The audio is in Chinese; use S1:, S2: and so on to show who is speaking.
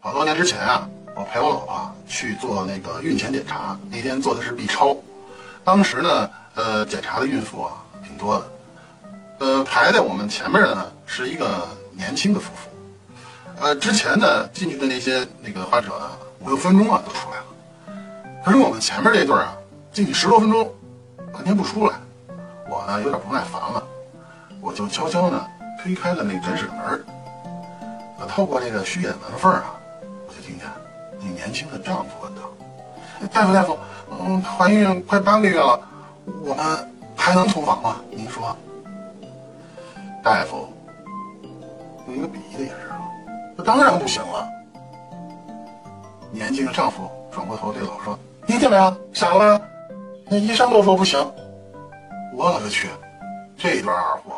S1: 好多年之前啊，我陪我老婆去做那个孕前检查，那天做的是 B 超。当时呢，呃，检查的孕妇啊挺多的，呃，排在我们前面的呢是一个年轻的夫妇，呃，之前呢进去的那些那个患者呢五六分钟啊就出来了，可是我们前面这对啊进去十多分钟，半天不出来，我呢有点不耐烦了，我就悄悄呢推开了那诊室的门，我透过这个虚掩门缝啊，我就听见那年轻的丈夫问道：“大夫大夫，嗯，怀孕快八个月了，我们还能同房吗？您说？”大夫用一个鄙夷的眼神：“那当然不行了。”年轻的丈夫转过头对老说：“听见没有？傻了吧？那医生都说不行。”我勒个去！这段二货